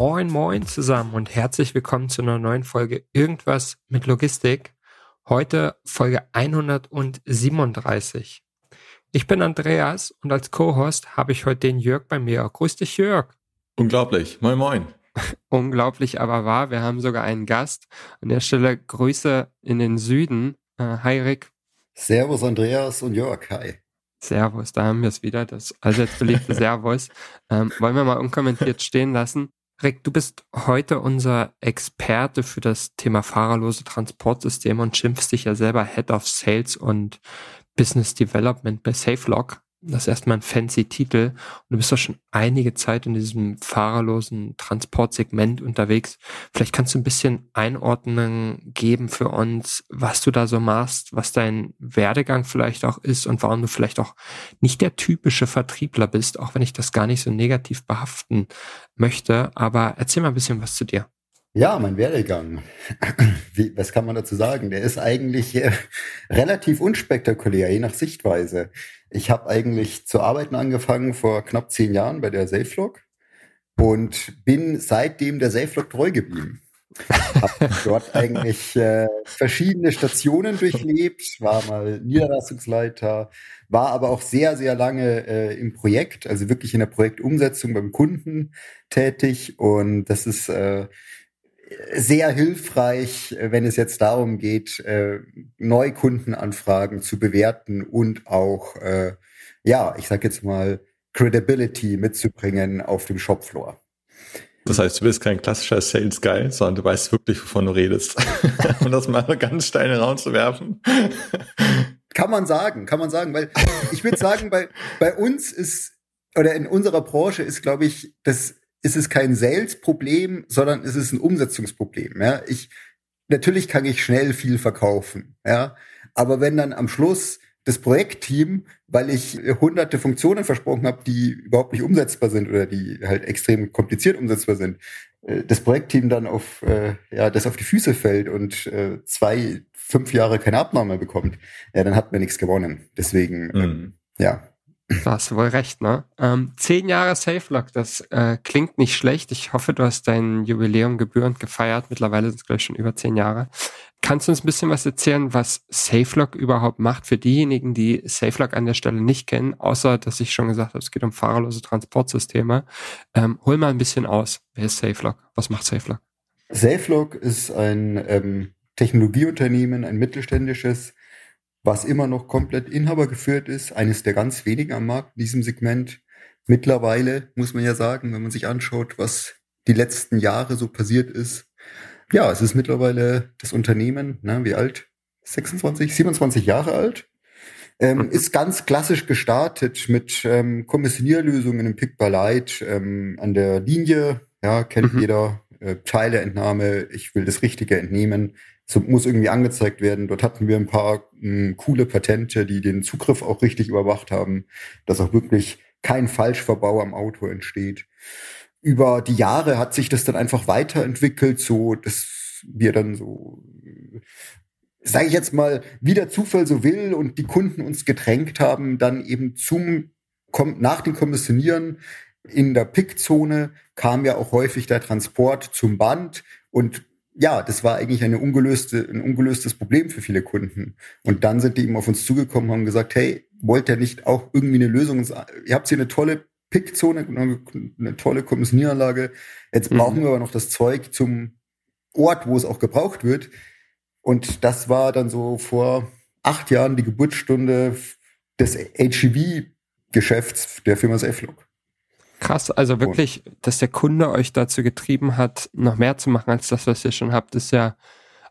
Moin, moin zusammen und herzlich willkommen zu einer neuen Folge Irgendwas mit Logistik. Heute Folge 137. Ich bin Andreas und als Co-Host habe ich heute den Jörg bei mir. Grüß dich, Jörg. Unglaublich. Moin, moin. Unglaublich, aber wahr. Wir haben sogar einen Gast. An der Stelle Grüße in den Süden. Äh, hi, Rick. Servus, Andreas und Jörg. Hi. Servus, da haben wir es wieder, das allseits beliebte Servus. Ähm, wollen wir mal unkommentiert stehen lassen. Rick, du bist heute unser Experte für das Thema fahrerlose Transportsysteme und schimpfst dich ja selber Head of Sales und Business Development bei SafeLock. Das ist erstmal ein fancy Titel. Und du bist doch schon einige Zeit in diesem fahrerlosen Transportsegment unterwegs. Vielleicht kannst du ein bisschen Einordnungen geben für uns, was du da so machst, was dein Werdegang vielleicht auch ist und warum du vielleicht auch nicht der typische Vertriebler bist, auch wenn ich das gar nicht so negativ behaften möchte. Aber erzähl mal ein bisschen was zu dir. Ja, mein Werdegang. Wie, was kann man dazu sagen? Der ist eigentlich äh, relativ unspektakulär, je nach Sichtweise. Ich habe eigentlich zu arbeiten angefangen vor knapp zehn Jahren bei der SafeLog und bin seitdem der SafeLog treu geblieben. habe dort eigentlich äh, verschiedene Stationen durchlebt, war mal Niederlassungsleiter, war aber auch sehr, sehr lange äh, im Projekt, also wirklich in der Projektumsetzung beim Kunden tätig. Und das ist äh, sehr hilfreich, wenn es jetzt darum geht, äh, Neukundenanfragen zu bewerten und auch, äh, ja, ich sag jetzt mal, Credibility mitzubringen auf dem Shopfloor. Das heißt, du bist kein klassischer Sales Guy, sondern du weißt wirklich, wovon du redest. um das mal ganz steil in den Raum zu werfen. kann man sagen, kann man sagen, weil ich würde sagen, bei, bei uns ist, oder in unserer Branche ist, glaube ich, das ist es kein Sales-Problem, sondern es ist ein Umsetzungsproblem. Ja? Ich, natürlich kann ich schnell viel verkaufen, ja, aber wenn dann am Schluss das Projektteam, weil ich hunderte Funktionen versprochen habe, die überhaupt nicht umsetzbar sind oder die halt extrem kompliziert umsetzbar sind, äh, das Projektteam dann auf äh, ja das auf die Füße fällt und äh, zwei fünf Jahre keine Abnahme bekommt, ja, dann hat man nichts gewonnen. Deswegen mhm. ähm, ja da hast du wohl recht, ne? Ähm, zehn Jahre SafeLock, das äh, klingt nicht schlecht. Ich hoffe, du hast dein Jubiläum gebührend gefeiert. Mittlerweile sind es, glaube ich, schon über zehn Jahre. Kannst du uns ein bisschen was erzählen, was SafeLock überhaupt macht für diejenigen, die SafeLock an der Stelle nicht kennen, außer dass ich schon gesagt habe, es geht um fahrerlose Transportsysteme. Ähm, hol mal ein bisschen aus. Wer ist SafeLock? Was macht SafeLock? SafeLock ist ein ähm, Technologieunternehmen, ein mittelständisches, was immer noch komplett inhabergeführt ist, eines der ganz wenigen am Markt in diesem Segment. Mittlerweile muss man ja sagen, wenn man sich anschaut, was die letzten Jahre so passiert ist. Ja, es ist mittlerweile das Unternehmen, ne, wie alt? 26, 27 Jahre alt. Ähm, mhm. ist ganz klassisch gestartet mit ähm, Kommissionierlösungen im Pick by Light ähm, an der Linie. Ja, kennt mhm. jeder. Äh, Teileentnahme, ich will das Richtige entnehmen so muss irgendwie angezeigt werden. Dort hatten wir ein paar mh, hm, coole Patente, die den Zugriff auch richtig überwacht haben, dass auch wirklich kein Falschverbau am Auto entsteht. Über die Jahre hat sich das dann einfach weiterentwickelt, so dass wir dann so, sage ich jetzt mal, wie der Zufall so will und die Kunden uns gedrängt haben, dann eben zum nach dem Kommissionieren in der Pickzone kam ja auch häufig der Transport zum Band und ja, das war eigentlich eine ungelöste, ein ungelöstes Problem für viele Kunden. Und dann sind die eben auf uns zugekommen und haben gesagt, hey, wollt ihr nicht auch irgendwie eine Lösung? Ihr habt hier eine tolle Pickzone, eine tolle Kommissionieranlage. Jetzt mhm. brauchen wir aber noch das Zeug zum Ort, wo es auch gebraucht wird. Und das war dann so vor acht Jahren die Geburtsstunde des HEV-Geschäfts der Firma SafeLock. Krass, also wirklich, dass der Kunde euch dazu getrieben hat, noch mehr zu machen als das, was ihr schon habt, ist ja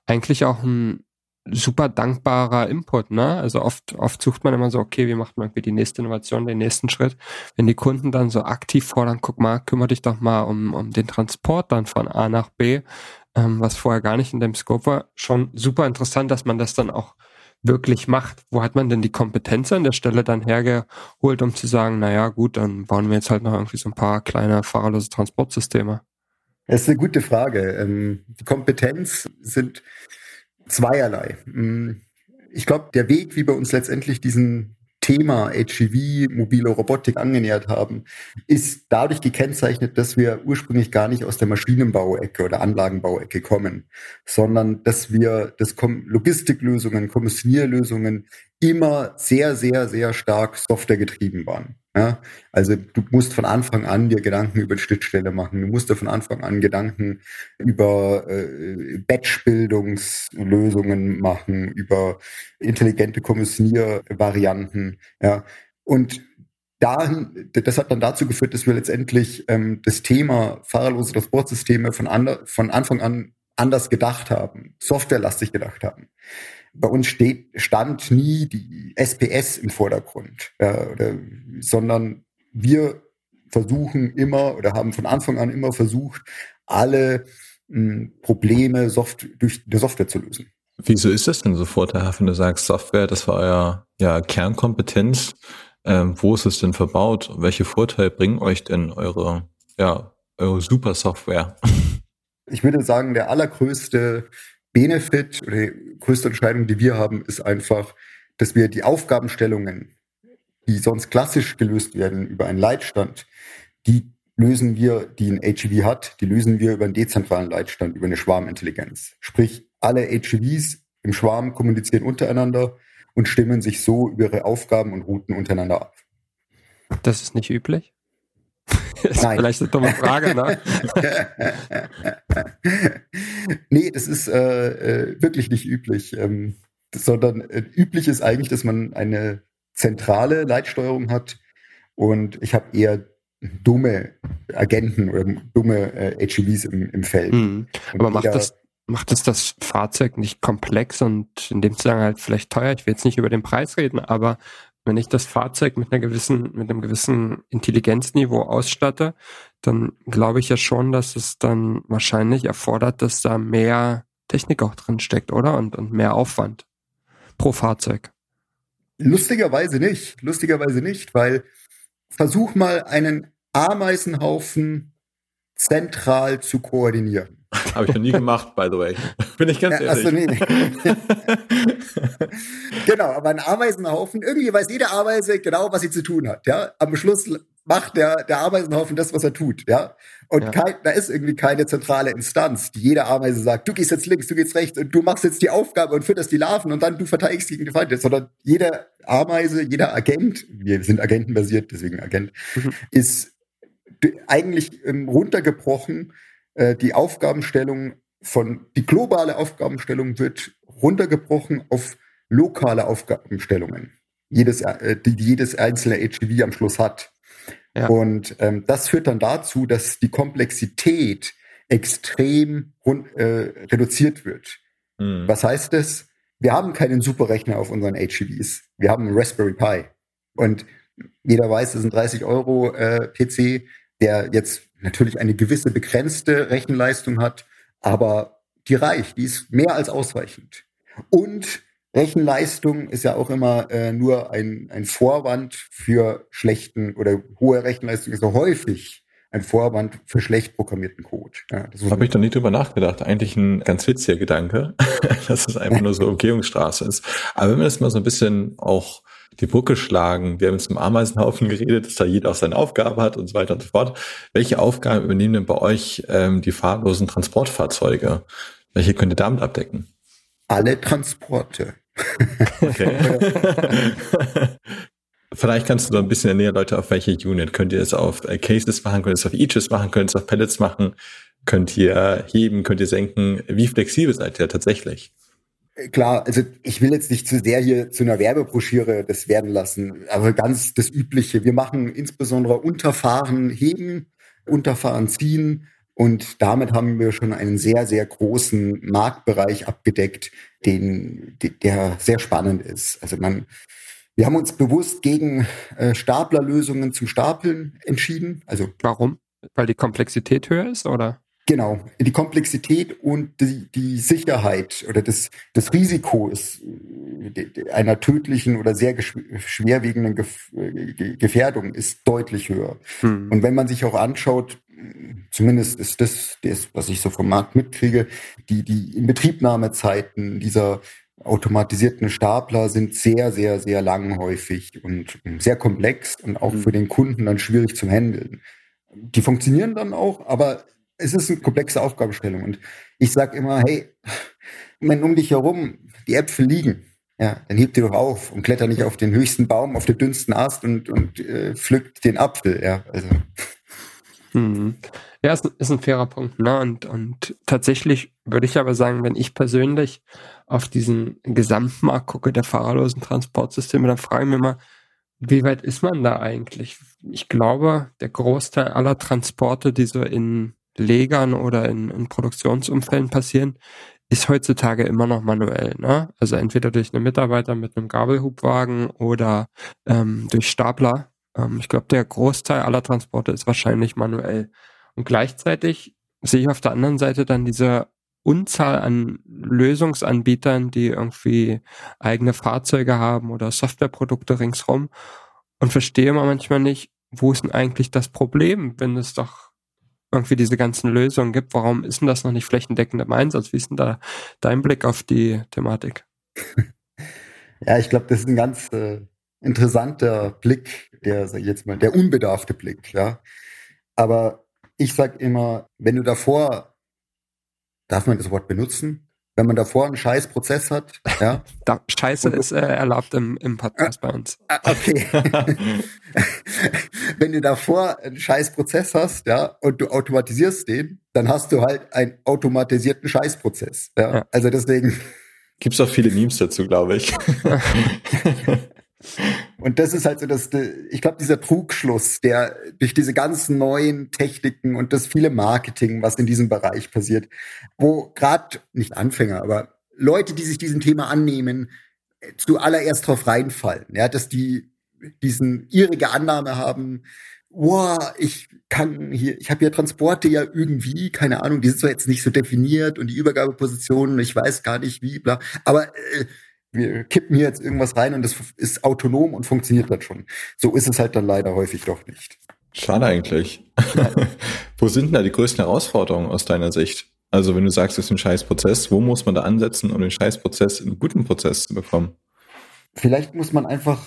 eigentlich auch ein super dankbarer Input, ne? Also oft, oft sucht man immer so, okay, wie macht man irgendwie die nächste Innovation, den nächsten Schritt. Wenn die Kunden dann so aktiv fordern, guck mal, kümmere dich doch mal um, um den Transport dann von A nach B, ähm, was vorher gar nicht in dem Scope war, schon super interessant, dass man das dann auch wirklich macht. Wo hat man denn die Kompetenz an der Stelle dann hergeholt, um zu sagen, naja, gut, dann bauen wir jetzt halt noch irgendwie so ein paar kleine fahrerlose Transportsysteme? Das ist eine gute Frage. Ähm, die Kompetenz sind zweierlei. Mm, ich glaube, der Weg, wie wir uns letztendlich diesen Thema HGV, mobile Robotik angenähert haben, ist dadurch gekennzeichnet, dass wir ursprünglich gar nicht aus der Maschinenbauecke oder Anlagenbauecke kommen, sondern dass wir das Logistiklösungen, Kommissionierlösungen immer sehr, sehr, sehr stark softwaregetrieben waren. Ja, also du musst von Anfang an dir Gedanken über die Schnittstelle machen. Du musst dir von Anfang an Gedanken über äh, Batch-Bildungslösungen machen, über intelligente Kommissioniervarianten. Ja, und dahin, das hat dann dazu geführt, dass wir letztendlich ähm, das Thema fahrerlose Transportsysteme von, ander, von Anfang an anders gedacht haben, softwarelastig gedacht haben bei uns steht, stand nie die SPS im Vordergrund, äh, oder, sondern wir versuchen immer oder haben von Anfang an immer versucht, alle mh, hm, Probleme Soft durch die Software zu lösen. Wieso ist das denn so vorteilhaft, wenn du sagst, Software, das war euer ja, Kernkompetenz? Ähm, wo ist es denn verbaut? Welche Vorteile bringen euch denn eure, ja, eure Super-Software? Ich würde sagen, der allergrößte Benefit oder größte Entscheidung, die wir haben, ist einfach, dass wir die Aufgabenstellungen, die sonst klassisch gelöst werden über einen Leitstand, die lösen wir, die ein HEV hat, die lösen wir über einen dezentralen Leitstand, über eine Schwarmintelligenz. Sprich, alle HEVs im Schwarm kommunizieren untereinander und stimmen sich so über ihre Aufgaben und Routen untereinander ab. Das ist nicht üblich? ist Nein. vielleicht eine dumme Frage, ne? nee, das ist äh, äh, wirklich nicht üblich, ähm, sondern äh, üblich ist eigentlich, dass man eine zentrale Leitsteuerung hat und ich habe eher dumme Agenten oder dumme äh, HEVs im, im Feld. Mhm. Aber macht das, macht es das Fahrzeug nicht komplex und in dem Zusammenhang halt vielleicht teuer? Ich will jetzt nicht über den Preis reden, aber wenn ich das Fahrzeug mit einer gewissen, mit einem gewissen Intelligenzniveau ausstatte, dann glaube ich ja schon, dass es dann wahrscheinlich erfordert, dass da mehr Technik auch drin steckt, oder? Und, und mehr Aufwand pro Fahrzeug. Lustigerweise nicht. Lustigerweise nicht, weil versuch mal einen Ameisenhaufen zentral zu koordinieren. Habe ich noch nie gemacht, by the way. Bin ich ganz ehrlich. Achso, nee, nee. genau, aber ein Ameisenhaufen, irgendwie weiß jede Ameise genau, was sie zu tun hat. Ja, am Schluss macht der, der Ameisenhaufen das, was er tut. Ja, und ja. Kein, da ist irgendwie keine zentrale Instanz, die jede Ameise sagt, du gehst jetzt links, du gehst rechts und du machst jetzt die Aufgabe und fütterst die Larven und dann du verteidigst gegen die Feinde, sondern jede Ameise, jeder Agent, wir sind agentenbasiert, deswegen Agent, mhm. ist eigentlich ähm, runtergebrochen äh, die Aufgabenstellung von, die globale Aufgabenstellung wird runtergebrochen auf lokale Aufgabenstellungen. Jedes, äh, die jedes einzelne HGV am Schluss hat. Ja. Und ähm, das führt dann dazu, dass die Komplexität extrem äh, reduziert wird. Mhm. Was heißt das? Wir haben keinen Superrechner auf unseren HGVs. Wir haben einen Raspberry Pi. Und jeder weiß, das ist ein 30 Euro äh, PC, der jetzt natürlich eine gewisse begrenzte Rechenleistung hat, aber die reicht, die ist mehr als ausreichend. Und Rechenleistung ist ja auch immer äh, nur ein, ein Vorwand für schlechten oder hohe Rechenleistung ist ja häufig ein Vorwand für schlecht programmierten Code. Ja, das habe ich doch nie drüber nachgedacht. Eigentlich ein ganz witziger Gedanke, dass es einfach nur so Umgehungsstraße ist. Aber wenn wir das mal so ein bisschen auch die Brücke schlagen. Wir haben jetzt im Ameisenhaufen geredet, dass da jeder auch seine Aufgabe hat und so weiter und so fort. Welche Aufgaben übernehmen denn bei euch ähm, die fahrlosen Transportfahrzeuge? Welche könnt ihr damit abdecken? Alle Transporte. Okay. Vielleicht kannst du da ein bisschen näher Leute auf welche Unit. Könnt ihr es auf äh, Cases machen, könnt ihr es auf Eaches machen, könnt ihr es auf Pellets machen, könnt ihr heben, könnt ihr senken. Wie flexibel seid ihr tatsächlich? Klar, also ich will jetzt nicht zu sehr hier zu einer Werbebroschüre das werden lassen, aber ganz das Übliche. Wir machen insbesondere Unterfahren heben, Unterfahren ziehen, Und damit haben wir schon einen sehr, sehr großen Marktbereich abgedeckt, den, der sehr spannend ist. Also man, wir haben uns bewusst gegen äh, Staplerlösungen zum Stapeln entschieden. Also warum? Weil die Komplexität höher ist, oder? Genau, die Komplexität und die, die Sicherheit oder das, das Risiko ist äh, einer tödlichen oder sehr schwerwiegenden Gefährdung ist deutlich höher. Hm. Und wenn man sich auch anschaut, zumindest ist das, das, was ich so vom Markt mitkriege, die, die Inbetriebnahmezeiten dieser automatisierten Stapler sind sehr, sehr, sehr lang häufig und sehr komplex und auch hm. für den Kunden dann schwierig zum Handeln. Die funktionieren dann auch, aber es ist eine komplexe Aufgabenstellung. Und ich sage immer, hey, wenn um dich herum die Äpfel liegen, ja, dann heb die doch auf und kletter nicht auf den höchsten Baum, auf den dünnsten Ast und, und äh, pflückt den Apfel. Ja, also. Mhm. Ja, ist, ist ein fairer Punkt. Ne? Und, und tatsächlich würde ich aber sagen, wenn ich persönlich auf diesen Gesamtmarkt gucke der fahrerlosen Transportsysteme, dann frage ich mich mal, wie weit ist man da eigentlich? Ich glaube, der Großteil aller Transporte, die so in Legern oder in, in Produktionsumfällen passieren, ist heutzutage immer noch manuell. Ne? Also entweder durch einen Mitarbeiter mit einem Gabelhubwagen oder ähm, durch Stapler. Ähm, ich glaube, der Großteil aller Transporte ist wahrscheinlich manuell. Und gleichzeitig sehe ich auf der anderen Seite dann diese Unzahl an Lösungsanbietern, die irgendwie eigene Fahrzeuge haben oder Softwareprodukte ringsrum und verstehe mal manchmal nicht, wo ist denn eigentlich das Problem, wenn es doch irgendwie diese ganzen Lösungen gibt. Warum ist denn das noch nicht flächendeckend im Einsatz? Wie ist denn da dein Blick auf die Thematik? Ja, ich glaube, das ist ein ganz äh, interessanter Blick, der, sag ich jetzt mal, der unbedarfte Blick, ja. Aber ich sag immer, wenn du davor, darf man das Wort benutzen? Wenn man davor einen scheiß Prozess hat, ja. Da, Scheiße ist äh, erlaubt im, im Podcast bei uns. Ah, okay. wenn du davor einen scheiß Prozess hast, ja, und du automatisierst den, dann hast du halt einen automatisierten Scheißprozess. Ja. ja. Also deswegen. Gibt's auch viele Memes dazu, glaube ich. Und das ist halt so das, ich glaube, dieser Trugschluss, der durch diese ganzen neuen Techniken und das viele Marketing, was in diesem Bereich passiert, wo gerade nicht Anfänger, aber Leute, die sich diesem Thema annehmen, zuallererst drauf reinfallen, ja, dass die diesen irrige Annahme haben, wow, ich kann hier, ich habe ja Transporte ja irgendwie, keine Ahnung, die sind zwar jetzt nicht so definiert und die Übergabepositionen, ich weiß gar nicht wie, bla, aber äh, wir kippen hier jetzt irgendwas rein und das ist autonom und funktioniert dann schon. So ist es halt dann leider häufig doch nicht. Schade eigentlich. wo sind denn da die größten Herausforderungen aus deiner Sicht? Also wenn du sagst, es ist ein Scheißprozess, wo muss man da ansetzen, um den Scheißprozess in einen guten Prozess zu bekommen? Vielleicht muss man einfach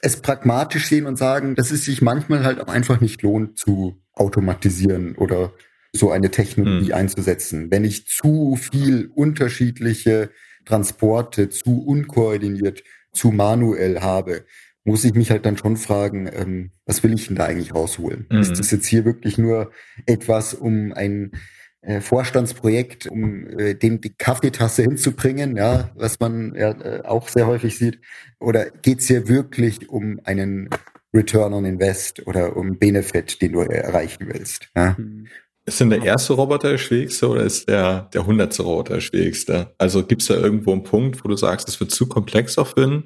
es pragmatisch sehen und sagen, dass es sich manchmal halt auch einfach nicht lohnt zu automatisieren oder so eine Technologie hm. einzusetzen. Wenn ich zu viel unterschiedliche Transporte zu unkoordiniert, zu manuell habe, muss ich mich halt dann schon fragen, ähm, was will ich denn da eigentlich rausholen? Mhm. Ist das jetzt hier wirklich nur etwas, um ein äh, Vorstandsprojekt, um äh, dem die Kaffeetasse hinzubringen, ja, was man ja äh, auch sehr häufig sieht? Oder geht's hier wirklich um einen Return on Invest oder um Benefit, den du erreichen willst? Ja? Mhm. Ist denn der erste Roboter der schwierigste oder ist der, der hundertste Roboter der schwierigste? Also gibt es da irgendwo einen Punkt, wo du sagst, es wird zu komplex auch für ein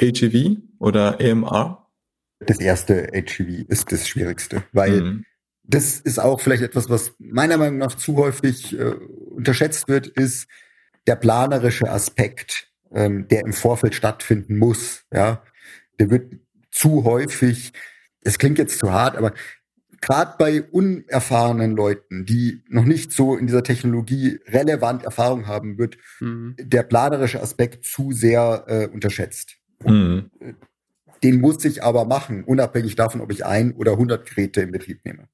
AGV oder AMR? Das erste AGV ist das Schwierigste, weil mhm. das ist auch vielleicht etwas, was meiner Meinung nach zu häufig äh, unterschätzt wird, ist der planerische Aspekt, ähm, der im Vorfeld stattfinden muss. Ja, der wird zu häufig es klingt jetzt zu hart, aber gerade bei unerfahrenen Leuten, die noch nicht so in dieser Technologie relevant Erfahrung haben, wird mhm. der planerische Aspekt zu sehr äh, unterschätzt. Mhm. Den muss ich aber machen, unabhängig davon, ob ich ein oder 100 Geräte in Betrieb nehme.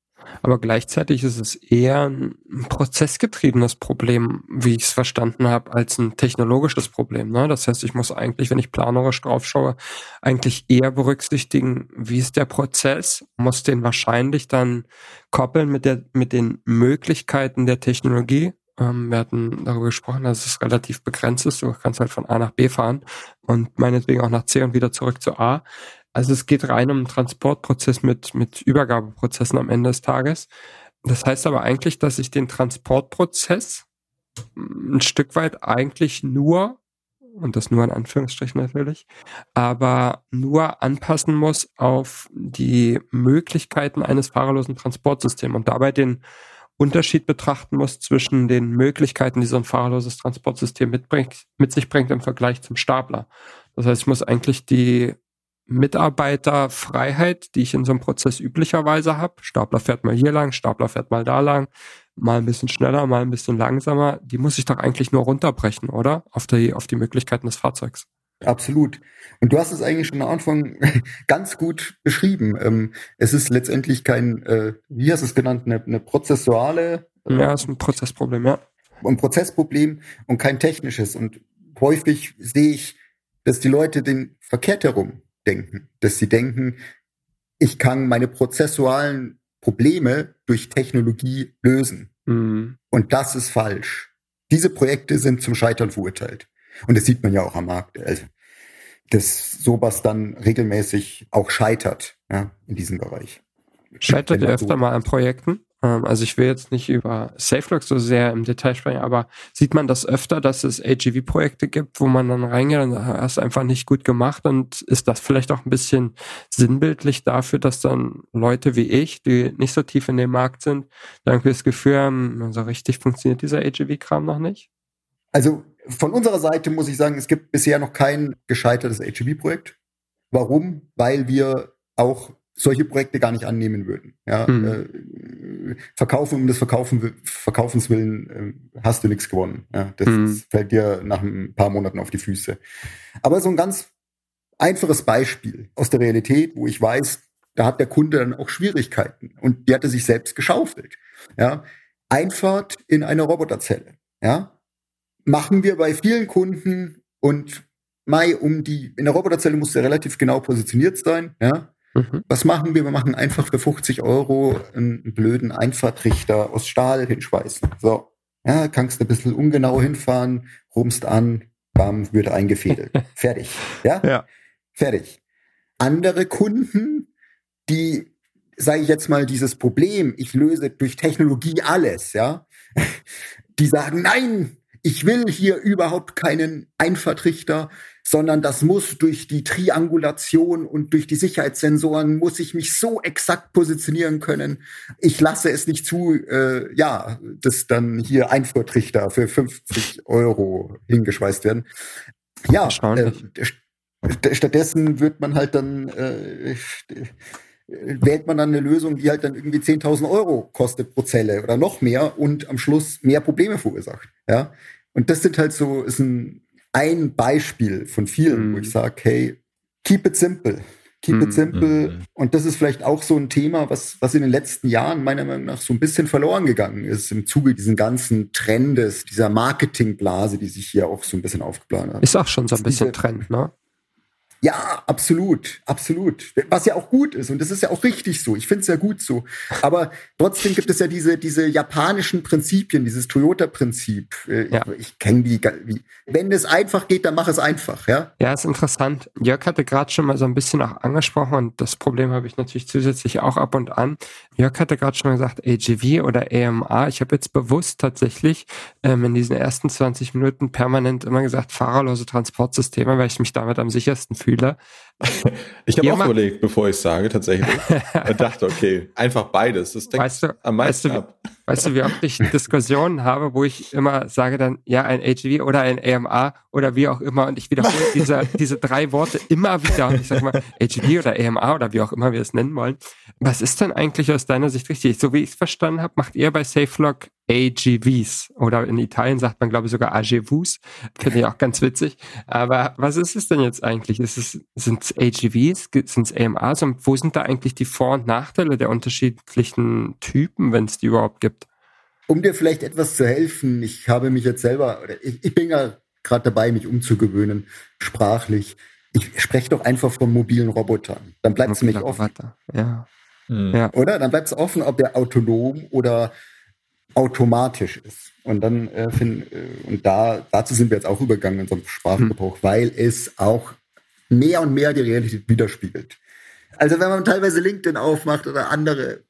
Aber gleichzeitig ist es eher ein prozessgetriebenes Problem, wie ich es verstanden habe, als ein technologisches Problem. Ne? Das heißt, ich muss eigentlich, wenn ich planerisch drauf schaue, eigentlich eher berücksichtigen, wie ist der Prozess, muss den wahrscheinlich dann koppeln mit, der, mit den Möglichkeiten der Technologie. Ähm, wir hatten darüber gesprochen, dass es relativ begrenzt ist. Du kannst halt von A nach B fahren und meinetwegen auch nach C und wieder zurück zu A. Also es geht rein um einen Transportprozess mit, mit Übergabeprozessen am Ende des Tages. Das heißt aber eigentlich, dass ich den Transportprozess ein Stück weit eigentlich nur, und das nur in Anführungsstrichen natürlich, aber nur anpassen muss auf die Möglichkeiten eines fahrerlosen Transportsystems und dabei den Unterschied betrachten muss zwischen den Möglichkeiten, die so ein fahrerloses Transportsystem mitbringt, mit sich bringt im Vergleich zum Stapler. Das heißt, ich muss eigentlich die Mitarbeiterfreiheit, die ich in so einem Prozess üblicherweise habe. Stapler fährt mal hier lang, Stapler fährt mal da lang, mal ein bisschen schneller, mal ein bisschen langsamer. Die muss ich doch eigentlich nur runterbrechen, oder? Auf die, auf die Möglichkeiten des Fahrzeugs. Absolut. Und du hast es eigentlich schon am Anfang ganz gut beschrieben. Ähm, es ist letztendlich kein, äh, wie hast du es genannt, eine, eine prozessuale. Äh, ja, ist ein Prozessproblem, ja. Ein Prozessproblem und kein technisches. Und häufig sehe ich, dass die Leute den verkehrt herum denken, dass sie denken, ich kann meine prozessualen Probleme durch Technologie lösen. Mhm. Und das ist falsch. Diese Projekte sind zum Scheitern verurteilt. Und das sieht man ja auch am Markt. Also, dass sowas dann regelmäßig auch scheitert ja, in diesem Bereich. Scheitert ihr öfter mal an Projekten? Ähm, also ich will jetzt nicht über SafeLock so sehr im Detail sprechen, aber sieht man das öfter, dass es AGV-Projekte gibt, wo man dann reingeht und hast einfach nicht gut gemacht und ist das vielleicht auch ein bisschen sinnbildlich dafür, dass dann Leute wie ich, die nicht so tief in dem Markt sind, dann irgendwie das Gefühl haben, so richtig funktioniert dieser AGV-Kram noch nicht? Also von unserer Seite muss ich sagen, es gibt bisher noch kein gescheitertes AGV-Projekt. Warum? Weil wir auch solche Projekte gar nicht annehmen würden. Ja, mhm. äh, Verkaufen um des Verkaufen, Verkaufens willen äh, hast du nichts gewonnen. Ja, das, mhm. das fällt dir nach ein paar Monaten auf die Füße. Aber so ein ganz einfaches Beispiel aus der Realität, wo ich weiß, da hat der Kunde dann auch Schwierigkeiten und die hat er sich selbst geschaufelt. Ja, Einfahrt in eine Roboterzelle. Ja, machen wir bei vielen Kunden und Mai um die in der Roboterzelle muss er relativ genau positioniert sein. Ja, Mhm. Was machen wir? Wir machen einfach für 50 Euro einen blöden Einfahrtrichter aus Stahl hinschweißen. So. Ja, kannst du ein bisschen ungenau hinfahren, rumst an, bam, wird eingefädelt. Fertig. Ja? ja? Fertig. Andere Kunden, die, sage ich jetzt mal, dieses Problem, ich löse durch Technologie alles, ja, die sagen, nein, ich will hier überhaupt keinen Einfahrtrichter, sondern das muss durch die Triangulation und durch die Sicherheitssensoren muss ich mich so exakt positionieren können. Ich lasse es nicht zu, äh, ja, dass dann hier Einfuhrtrichter für 50 Euro hingeschweißt werden. Ja, äh, stattdessen wird man halt dann äh, wählt man dann eine Lösung, die halt dann irgendwie 10.000 Euro kostet pro Zelle oder noch mehr und am Schluss mehr Probleme verursacht. Ja, und das sind halt so, ist ein, ein Beispiel von vielen, mhm. wo ich sage, hey, keep it simple. Keep mhm. it simple. Mhm. Und das ist vielleicht auch so ein Thema, was, was in den letzten Jahren meiner Meinung nach so ein bisschen verloren gegangen ist im Zuge diesen ganzen Trendes, dieser Marketingblase, die sich hier auch so ein bisschen aufgeplant hat. Ist auch schon so ein bisschen Trend, ne? Ja, absolut, absolut. Was ja auch gut ist und das ist ja auch richtig so. Ich finde es ja gut so. Aber trotzdem gibt es ja diese, diese japanischen Prinzipien, dieses Toyota-Prinzip. Äh, ja. Ich kenne die, wenn es einfach geht, dann mach es einfach, ja? Ja, ist interessant. Jörg hatte gerade schon mal so ein bisschen auch angesprochen und das Problem habe ich natürlich zusätzlich auch ab und an. Jörg hatte gerade schon mal gesagt, AGV oder AMA. Ich habe jetzt bewusst tatsächlich ähm, in diesen ersten 20 Minuten permanent immer gesagt, fahrerlose Transportsysteme, weil ich mich damit am sichersten fühle Fühler. Ich habe auch überlegt, bevor ich sage, tatsächlich. ich dachte, okay, einfach beides. Das denkt weißt du, am meisten weißt du, ab. Weißt du, wie oft ich Diskussionen habe, wo ich immer sage dann, ja, ein HV oder ein AMA oder wie auch immer und ich wiederhole diese, diese drei Worte immer wieder und ich sage mal, HV oder AMA oder wie auch immer wir es nennen wollen. Was ist denn eigentlich aus deiner Sicht richtig? So wie ich es verstanden habe, macht ihr bei SafeLock AGVs oder in Italien sagt man glaube ich sogar AGVs. Finde ich auch ganz witzig. Aber was ist es denn jetzt eigentlich? Ist es, sind es AGVs? Sind es AMAs? Und wo sind da eigentlich die Vor- und Nachteile der unterschiedlichen Typen, wenn es die überhaupt gibt? Um dir vielleicht etwas zu helfen, ich habe mich jetzt selber, oder ich, ich bin ja gerade dabei, mich umzugewöhnen, sprachlich. Ich spreche doch einfach von mobilen Robotern. Dann bleibt es nämlich offen. Ja. Mhm. ja. Oder? Dann bleibt es offen, ob der autonom oder automatisch ist. Und dann äh, find, äh, und da dazu sind wir jetzt auch übergegangen in unserem Sprachgebrauch, mhm. weil es auch mehr und mehr die Realität widerspiegelt. Also wenn man teilweise LinkedIn aufmacht oder andere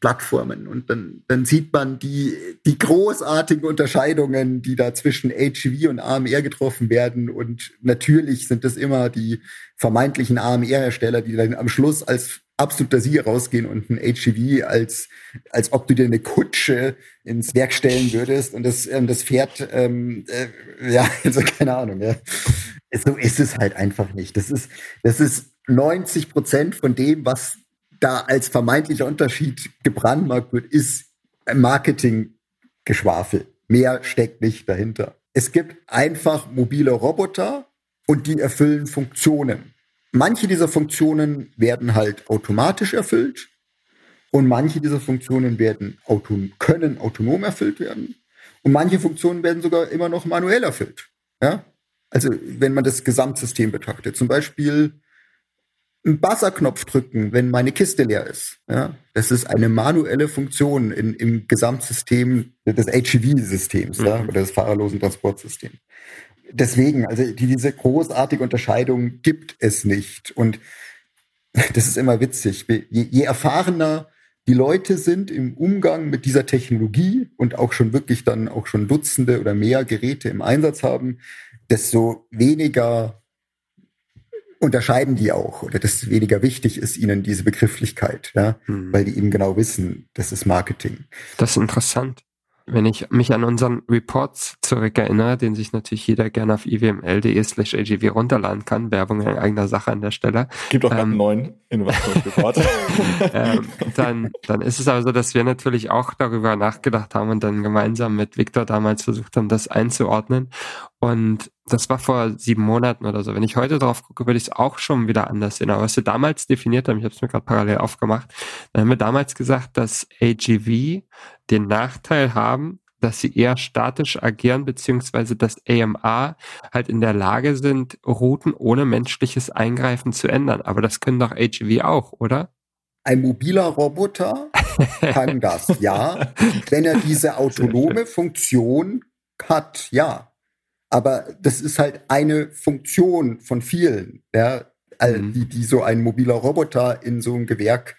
Plattformen und dann, dann sieht man die, die großartigen Unterscheidungen, die da zwischen HV und AMR getroffen werden und natürlich sind das immer die vermeintlichen AMR-Hersteller, die dann am Schluss als absoluter Sieger rausgehen und ein HGV als, als ob du dir eine Kutsche ins Werk stellen würdest und das, ähm, das Pferd, ähm, äh, ja, also keine Ahnung, ja. So ist es halt einfach nicht. Das ist, das ist 90 Prozent von dem, was da als vermeintlicher Unterschied gebrandmarkt wird, ist Marketinggeschwafel. Mehr steckt nicht dahinter. Es gibt einfach mobile Roboter und die erfüllen Funktionen. Manche dieser Funktionen werden halt automatisch erfüllt und manche dieser Funktionen werden auton können autonom erfüllt werden und manche Funktionen werden sogar immer noch manuell erfüllt. Ja? Also wenn man das Gesamtsystem betrachtet, zum Beispiel einen Buzzerknopf drücken, wenn meine Kiste leer ist. Ja, das ist eine manuelle Funktion in, im Gesamtsystem des HEV-Systems mhm. ja, oder des fahrerlosen Transportsystems. Deswegen, also die, diese großartige Unterscheidung gibt es nicht. Und das ist immer witzig. Je, je erfahrener die Leute sind im Umgang mit dieser Technologie und auch schon wirklich dann auch schon Dutzende oder mehr Geräte im Einsatz haben, desto weniger unterscheiden die auch oder desto weniger wichtig ist ihnen diese Begrifflichkeit, ja, hm. weil die eben genau wissen, das ist Marketing. Das ist interessant. Wenn ich mich an unseren Reports zurückerinnere, den sich natürlich jeder gerne auf iwml.de slash agv runterladen kann, Werbung in eigener Sache an der Stelle. Gibt auch ähm, einen neuen Innovationsreport. ähm, dann, dann ist es aber so, dass wir natürlich auch darüber nachgedacht haben und dann gemeinsam mit Victor damals versucht haben, das einzuordnen. Und das war vor sieben Monaten oder so. Wenn ich heute drauf gucke, würde ich es auch schon wieder anders sehen. Aber was wir damals definiert haben, ich habe es mir gerade parallel aufgemacht, dann haben wir damals gesagt, dass AGV den Nachteil haben, dass sie eher statisch agieren, beziehungsweise dass AMA halt in der Lage sind, Routen ohne menschliches Eingreifen zu ändern. Aber das können doch AGV auch, oder? Ein mobiler Roboter kann das, ja. Wenn er diese autonome Funktion hat, ja. Aber das ist halt eine Funktion von vielen, ja, mhm. die, die so ein mobiler Roboter in so einem Gewerk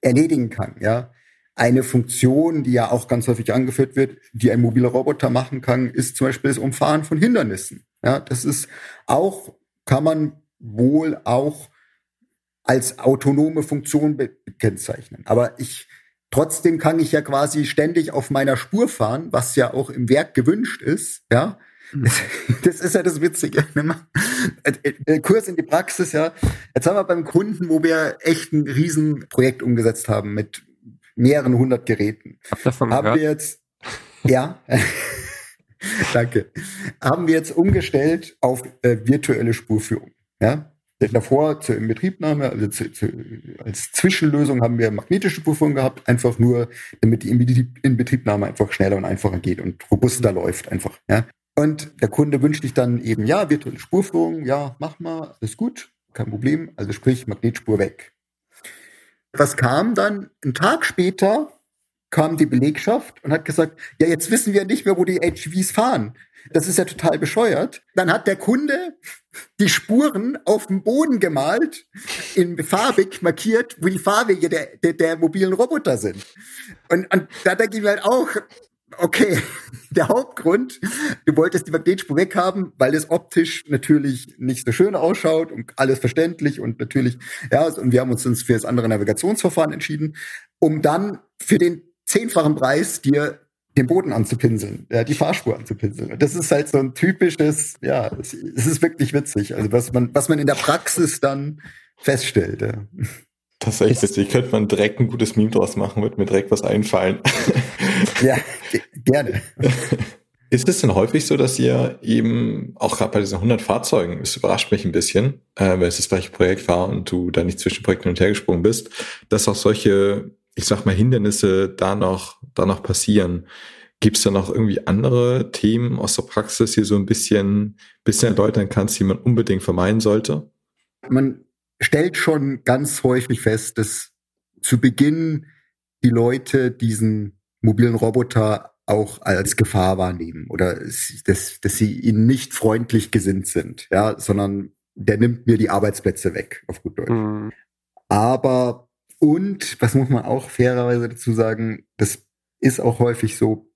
erledigen kann, ja. Eine Funktion, die ja auch ganz häufig angeführt wird, die ein mobiler Roboter machen kann, ist zum Beispiel das Umfahren von Hindernissen. Ja, das ist auch, kann man wohl auch als autonome Funktion kennzeichnen. Aber ich, trotzdem kann ich ja quasi ständig auf meiner Spur fahren, was ja auch im Werk gewünscht ist, ja. Das ist ja das Witzige. Äh, äh, Kurs in die Praxis, ja. Jetzt haben wir beim Kunden, wo wir echt ein Riesenprojekt umgesetzt haben mit mehreren hundert Geräten. Hab davon haben gehört? wir jetzt, ja, danke, haben wir jetzt umgestellt auf äh, virtuelle Spurführung. Ja, davor zur Inbetriebnahme, also zu, zu, als Zwischenlösung haben wir magnetische Spurführung gehabt, einfach nur, damit die Inbetriebnahme einfach schneller und einfacher geht und robuster läuft einfach. Ja. Und der Kunde wünscht sich dann eben, ja, virtuelle Spurführung, ja, mach mal, ist gut, kein Problem, also sprich Magnetspur weg. Was kam dann? Ein Tag später kam die Belegschaft und hat gesagt, ja, jetzt wissen wir nicht mehr, wo die HVs fahren. Das ist ja total bescheuert. Dann hat der Kunde die Spuren auf dem Boden gemalt, in farbig markiert, wo die Fahrwege der, der, der mobilen Roboter sind. Und, und da denke ich mir halt auch, okay, der Hauptgrund, du wolltest die Magnetspur weghaben, weil es optisch natürlich nicht so schön ausschaut und alles verständlich und natürlich, ja, und wir haben uns für das andere Navigationsverfahren entschieden, um dann für den zehnfachen Preis dir den Boden anzupinseln, ja, die Fahrspur anzupinseln. Das ist halt so ein typisches, ja, es, es ist wirklich witzig, also was man, was man in der Praxis dann feststellt. Ja. Das ist echt witzig. Könnte man direkt ein gutes Meme draus machen, wird mir direkt was einfallen. Ja, gerne. Ist es denn häufig so, dass ihr eben auch gerade bei diesen 100 Fahrzeugen, es überrascht mich ein bisschen, äh, wenn es das gleiche Projekt war und du da nicht zwischen Projekten hin und her gesprungen bist, dass auch solche, ich sag mal, Hindernisse da noch, da noch passieren? Gibt es da noch irgendwie andere Themen aus der Praxis, die so ein bisschen, bisschen erläutern kannst, die man unbedingt vermeiden sollte? Man stellt schon ganz häufig fest, dass zu Beginn die Leute diesen mobilen Roboter auch als Gefahr wahrnehmen oder dass, dass sie ihnen nicht freundlich gesinnt sind, ja, sondern der nimmt mir die Arbeitsplätze weg, auf gut Deutsch. Mhm. Aber Und was muss man auch fairerweise dazu sagen, das ist auch häufig so,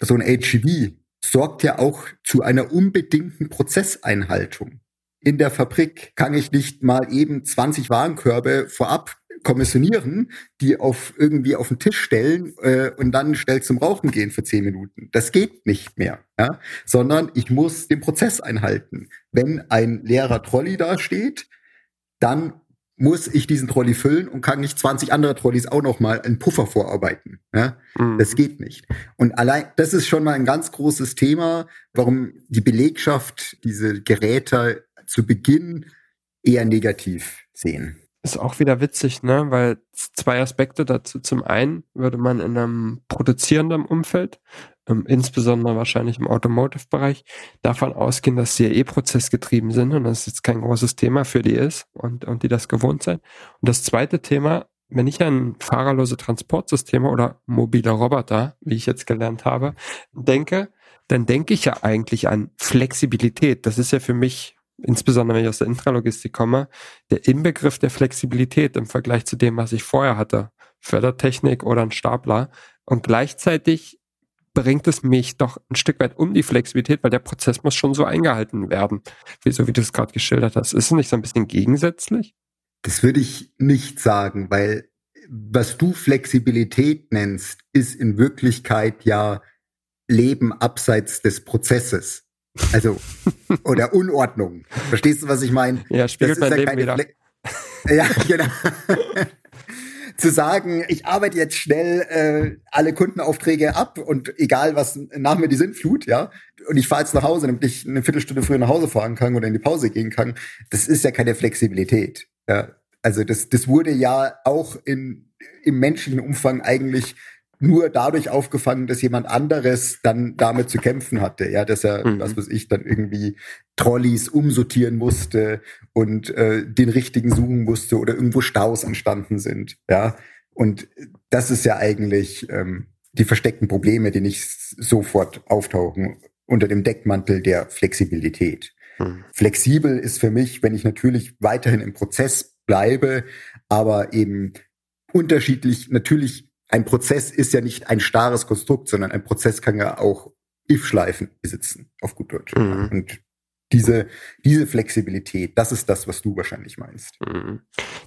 so ein HGV sorgt ja auch zu einer unbedingten Prozesseinhaltung. In der Fabrik kann ich nicht mal eben 20 Warenkörbe vorab kommissionieren, die auf irgendwie auf den Tisch stellen äh, und dann schnell zum Rauchen gehen für zehn Minuten. Das geht nicht mehr, ja? sondern ich muss den Prozess einhalten. Wenn ein leerer Trolley da steht, dann muss ich diesen Trolley füllen und kann nicht 20 andere Trolleys auch noch mal einen Puffer vorarbeiten. Ja? Mhm. Das geht nicht. Und allein, das ist schon mal ein ganz großes Thema, warum die Belegschaft diese Geräte zu Beginn eher negativ sehen. Ist auch wieder witzig, ne? Weil zwei Aspekte dazu. Zum einen würde man in einem produzierenden Umfeld, ähm, insbesondere wahrscheinlich im Automotive-Bereich, davon ausgehen, dass sie ja eh prozessgetrieben sind und das jetzt kein großes Thema für die ist und, und die das gewohnt sind. Und das zweite Thema, wenn ich an fahrerlose Transportsysteme oder mobile Roboter, wie ich jetzt gelernt habe, denke, dann denke ich ja eigentlich an Flexibilität. Das ist ja für mich insbesondere wenn ich aus der Intralogistik komme, der Inbegriff der Flexibilität im Vergleich zu dem, was ich vorher hatte. Fördertechnik oder ein Stapler. Und gleichzeitig bringt es mich doch ein Stück weit um die Flexibilität, weil der Prozess muss schon so eingehalten werden, wie so wie du es gerade geschildert hast. Ist es nicht so ein bisschen gegensätzlich? Das würde ich nicht sagen, weil was du Flexibilität nennst, ist in Wirklichkeit ja Leben abseits des Prozesses. Also, oder Unordnung. Verstehst du, was ich meine? Ja, spiegelt mein ja Leben wieder. Fle ja, genau. zu sagen, ich arbeite jetzt schnell äh, alle Kundenaufträge ab und egal was nach mir die Sintflut, ja, und ich fahre jetzt nach Hause, damit ich eine Viertelstunde früher nach Hause fahren kann oder in die Pause gehen kann, das ist ja keine Flexibilität. Ja. Also das, das wurde ja auch in, im menschlichen Umfang eigentlich nur dadurch aufgefangen, dass jemand anderes dann damit zu kämpfen hatte, ja, dass er, mhm. was weiß ich, dann irgendwie Trolleys umsortieren musste und äh, den richtigen suchen musste oder irgendwo Staus entstanden sind, ja. Und das ist ja eigentlich ähm, die versteckten Probleme, die nicht sofort auftauchen unter dem Deckmantel der Flexibilität. Mhm. Flexibel ist für mich, wenn ich natürlich weiterhin im Prozess bleibe, aber eben unterschiedlich natürlich ein Prozess ist ja nicht ein starres Konstrukt, sondern ein Prozess kann ja auch if-Schleifen besitzen, auf gut Deutsch. Mhm. Und diese, diese Flexibilität, das ist das, was du wahrscheinlich meinst. Mhm.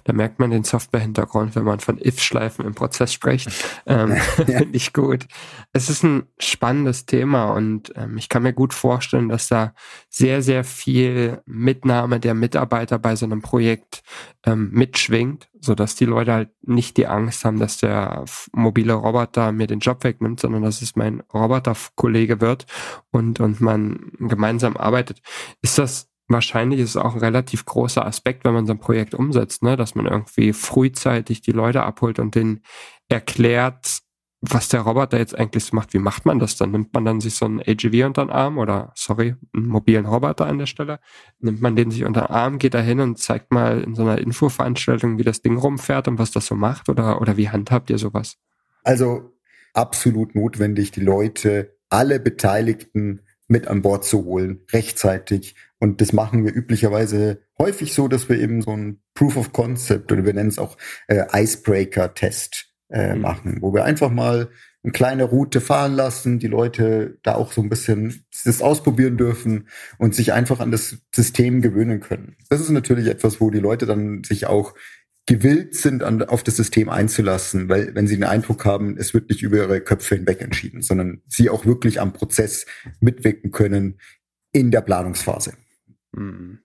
Da merkt man den Software-Hintergrund, wenn man von if-Schleifen im Prozess spricht. Ähm, ja. Finde ich gut. Es ist ein spannendes Thema und ähm, ich kann mir gut vorstellen, dass da sehr, sehr viel Mitnahme der Mitarbeiter bei so einem Projekt ähm, mitschwingt, so dass die Leute halt nicht die Angst haben, dass der mobile Roboter mir den Job wegnimmt, sondern dass es mein Roboterkollege wird und, und man gemeinsam arbeitet. Ist das wahrscheinlich ist auch ein relativ großer Aspekt, wenn man so ein Projekt umsetzt, ne? dass man irgendwie frühzeitig die Leute abholt und denen erklärt, was der Roboter jetzt eigentlich so macht. Wie macht man das dann? Nimmt man dann sich so einen AGV unter den Arm oder, sorry, einen mobilen Roboter an der Stelle? Nimmt man den sich unter den Arm, geht da hin und zeigt mal in so einer Infoveranstaltung, wie das Ding rumfährt und was das so macht? Oder, oder wie handhabt ihr sowas? Also absolut notwendig, die Leute, alle Beteiligten mit an Bord zu holen, rechtzeitig. Und das machen wir üblicherweise häufig so, dass wir eben so ein Proof of Concept oder wir nennen es auch äh, Icebreaker-Test äh, mhm. machen, wo wir einfach mal eine kleine Route fahren lassen, die Leute da auch so ein bisschen das ausprobieren dürfen und sich einfach an das System gewöhnen können. Das ist natürlich etwas, wo die Leute dann sich auch gewillt sind, an, auf das System einzulassen, weil wenn sie den Eindruck haben, es wird nicht über ihre Köpfe hinweg entschieden, sondern sie auch wirklich am Prozess mitwirken können in der Planungsphase. Mhm.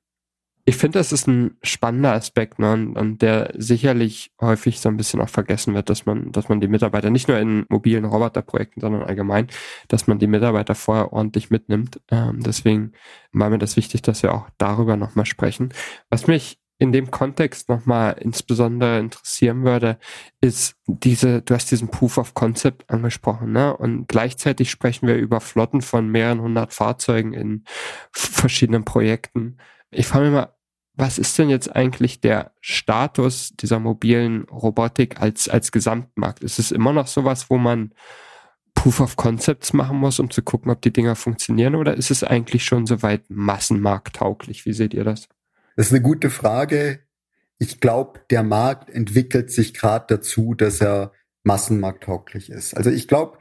Ich finde, das ist ein spannender Aspekt, ne, und, der sicherlich häufig so ein bisschen auch vergessen wird, dass man, dass man die Mitarbeiter nicht nur in mobilen Roboterprojekten, sondern allgemein, dass man die Mitarbeiter vorher ordentlich mitnimmt. Ähm, deswegen war mir das wichtig, dass wir auch darüber nochmal sprechen. Was mich in dem Kontext nochmal insbesondere interessieren würde, ist diese, du hast diesen Proof of Concept angesprochen, ne? Und gleichzeitig sprechen wir über Flotten von mehreren hundert Fahrzeugen in verschiedenen Projekten. Ich frage mich mal, was ist denn jetzt eigentlich der Status dieser mobilen Robotik als, als Gesamtmarkt? Ist es immer noch sowas, wo man Proof of Concepts machen muss, um zu gucken, ob die Dinger funktionieren, oder ist es eigentlich schon soweit massenmarkttauglich? Wie seht ihr das? Das ist eine gute Frage. ich glaube, der Markt entwickelt sich gerade dazu, dass er massenmarkttauglich ist. Also ich glaube,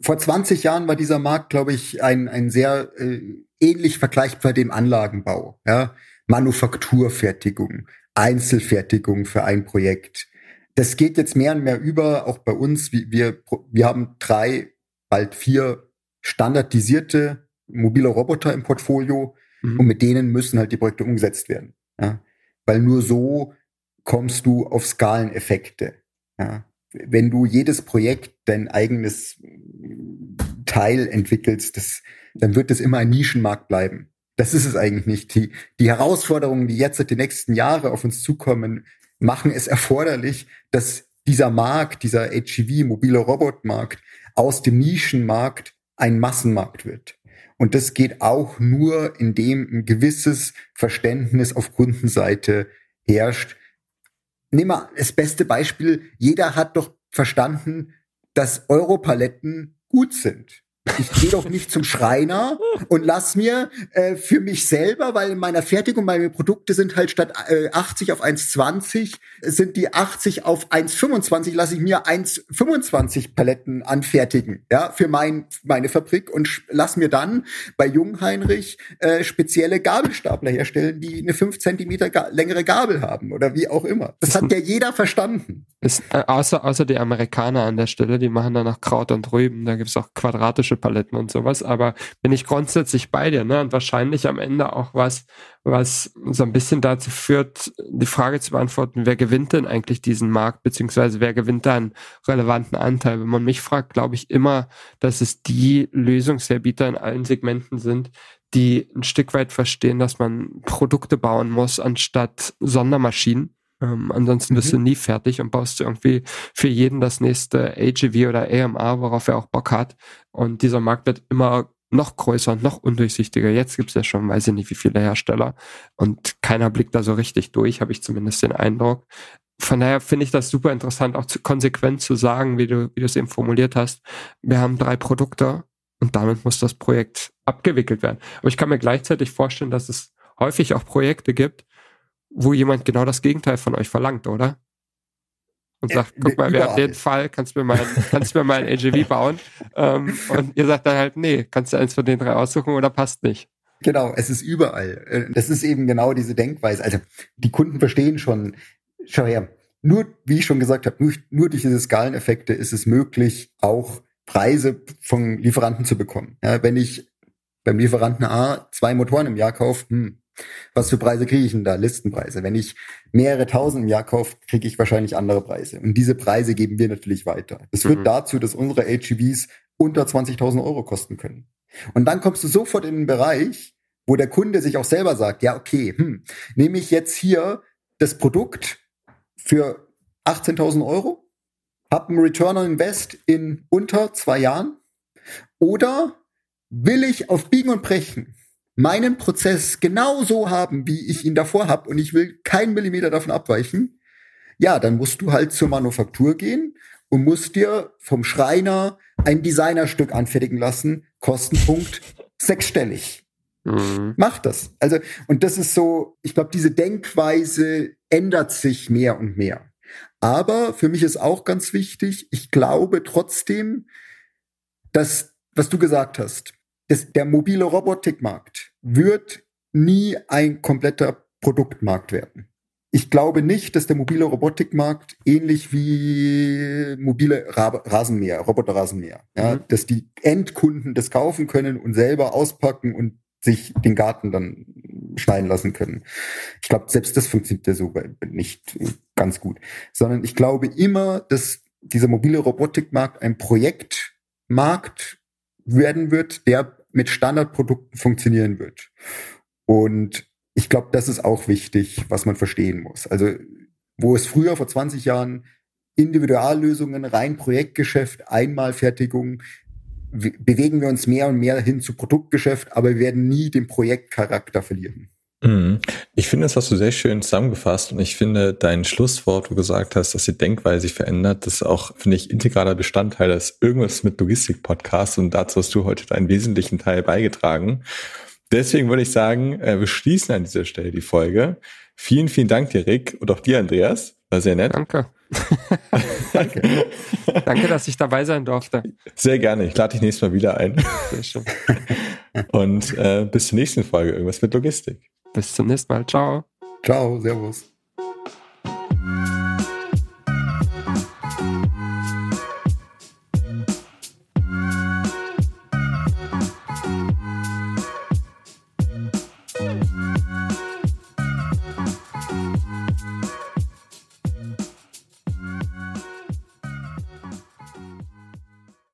vor 20 Jahren war dieser Markt, glaube ich, ein, ein sehr äh, ähnlich vergleichbar dem Anlagenbau. Ja? Manufakturfertigung, Einzelfertigung für ein Projekt. Das geht jetzt mehr und mehr über, auch bei uns. Wir, wir haben drei, bald vier standardisierte mobile Roboter im Portfolio mhm. und mit denen müssen halt die Projekte umgesetzt werden. Ja? Weil nur so kommst du auf Skaleneffekte. Ja? Wenn du jedes Projekt dein eigenes Teil entwickelst, das, dann wird das immer ein Nischenmarkt bleiben. Das ist es eigentlich nicht. Die, die Herausforderungen, die jetzt die nächsten Jahre auf uns zukommen, machen es erforderlich, dass dieser Markt, dieser HGV, mobile Robotmarkt, aus dem Nischenmarkt ein Massenmarkt wird. Und das geht auch nur, indem ein gewisses Verständnis auf Kundenseite herrscht. Nehmen wir das beste Beispiel. Jeder hat doch verstanden, dass Europaletten gut sind. Ich gehe doch nicht zum Schreiner und lass mir äh, für mich selber, weil in meiner Fertigung meine Produkte sind halt statt äh, 80 auf 1,20 sind die 80 auf 1,25, lasse ich mir 1,25 Paletten anfertigen, ja, für mein, meine Fabrik und lass mir dann bei Jungheinrich äh, spezielle Gabelstapler herstellen, die eine 5 Zentimeter ga längere Gabel haben oder wie auch immer. Das hat ja jeder verstanden. Ist, äh, außer, außer die Amerikaner an der Stelle, die machen dann noch Kraut und Rüben, da gibt's auch quadratische Paletten und sowas, aber bin ich grundsätzlich bei dir, ne? Und wahrscheinlich am Ende auch was, was so ein bisschen dazu führt, die Frage zu beantworten, wer gewinnt denn eigentlich diesen Markt, beziehungsweise wer gewinnt da einen relevanten Anteil? Wenn man mich fragt, glaube ich immer, dass es die Lösungsherbieter in allen Segmenten sind, die ein Stück weit verstehen, dass man Produkte bauen muss, anstatt Sondermaschinen ähm, ansonsten bist mhm. du nie fertig und baust du irgendwie für jeden das nächste AGV oder AMR, worauf er auch Bock hat. Und dieser Markt wird immer noch größer und noch undurchsichtiger. Jetzt gibt's ja schon, weiß ich nicht, wie viele Hersteller. Und keiner blickt da so richtig durch, habe ich zumindest den Eindruck. Von daher finde ich das super interessant, auch zu, konsequent zu sagen, wie du, wie du es eben formuliert hast. Wir haben drei Produkte und damit muss das Projekt abgewickelt werden. Aber ich kann mir gleichzeitig vorstellen, dass es häufig auch Projekte gibt, wo jemand genau das Gegenteil von euch verlangt, oder? Und sagt, guck mal, wer hat den Fall, kannst du mir mal, kannst mir mal ein AGV bauen? Ähm, und ihr sagt dann halt, nee, kannst du eins von den drei aussuchen oder passt nicht. Genau, es ist überall. Äh, das ist eben genau diese Denkweise. Also die Kunden verstehen schon, schau her, nur, wie ich schon gesagt habe, nur, nur durch diese Skaleneffekte ist es möglich, auch Preise von Lieferanten zu bekommen. Ja, wenn ich beim Lieferanten A zwei Motoren im Jahr kaufe, hm, was für Preise kriege ich denn da? Listenpreise. Wenn ich mehrere tausend im Jahr kaufe, kriege ich wahrscheinlich andere Preise. Und diese Preise geben wir natürlich weiter. Das führt mhm. dazu, dass unsere HGVs unter 20.000 Euro kosten können. Und dann kommst du sofort in den Bereich, wo der Kunde sich auch selber sagt, ja, okay, hm, nehme ich jetzt hier das Produkt für 18.000 Euro, habe einen Return on Invest in unter zwei Jahren oder will ich auf Biegen und Brechen meinen Prozess genau so haben, wie ich ihn davor habe und ich will keinen Millimeter davon abweichen, ja, dann musst du halt zur Manufaktur gehen und musst dir vom Schreiner ein Designerstück anfertigen lassen, Kostenpunkt sechsstellig. Mhm. Mach das. Also, und das ist so, ich glaube, diese Denkweise ändert sich mehr und mehr. Aber für mich ist auch ganz wichtig, ich glaube trotzdem, dass, was du gesagt hast, das, der mobile Robotikmarkt wird nie ein kompletter Produktmarkt werden. Ich glaube nicht, dass der mobile Robotikmarkt ähnlich wie mobile Ra Rasenmäher, Roboterrasenmäher, ja, mhm. dass die Endkunden das kaufen können und selber auspacken und sich den Garten dann schneiden lassen können. Ich glaube, selbst das funktioniert ja so nicht ganz gut. Sondern ich glaube immer, dass dieser mobile Robotikmarkt ein Projektmarkt werden wird, der mit Standardprodukten funktionieren wird. Und ich glaube, das ist auch wichtig, was man verstehen muss. Also, wo es früher vor 20 Jahren Individuallösungen, rein Projektgeschäft, Einmalfertigung, bewegen wir uns mehr und mehr hin zu Produktgeschäft, aber wir werden nie den Projektcharakter verlieren. Mhm. Ich finde, das hast du sehr schön zusammengefasst und ich finde dein Schlusswort, wo du gesagt hast, dass die Denkweise sich verändert, das ist auch, finde ich, integraler Bestandteil des Irgendwas mit Logistik-Podcasts und dazu hast du heute einen wesentlichen Teil beigetragen. Deswegen würde ich sagen, äh, wir schließen an dieser Stelle die Folge. Vielen, vielen Dank dir, Rick, und auch dir, Andreas. War sehr nett. Danke. Danke. Danke, dass ich dabei sein durfte. Sehr gerne. Ich lade dich nächstes Mal wieder ein. Sehr schön. Und äh, bis zur nächsten Folge. Irgendwas mit Logistik. Bis zum nächsten Mal. Ciao. Ciao, Servus.